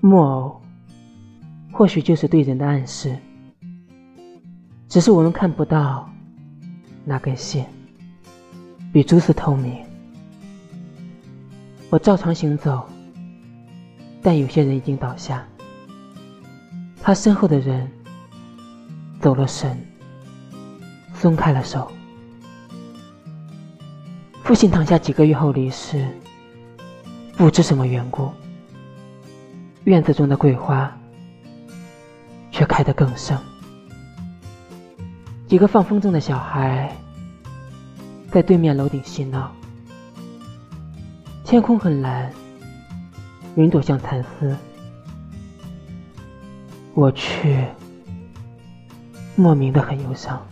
木偶或许就是对人的暗示，只是我们看不到那根线，比蛛丝透明。我照常行走，但有些人已经倒下，他身后的人走了神，松开了手。父亲躺下几个月后离世，不知什么缘故，院子中的桂花却开得更盛。几个放风筝的小孩在对面楼顶嬉闹，天空很蓝，云朵像蚕丝，我却莫名的很忧伤。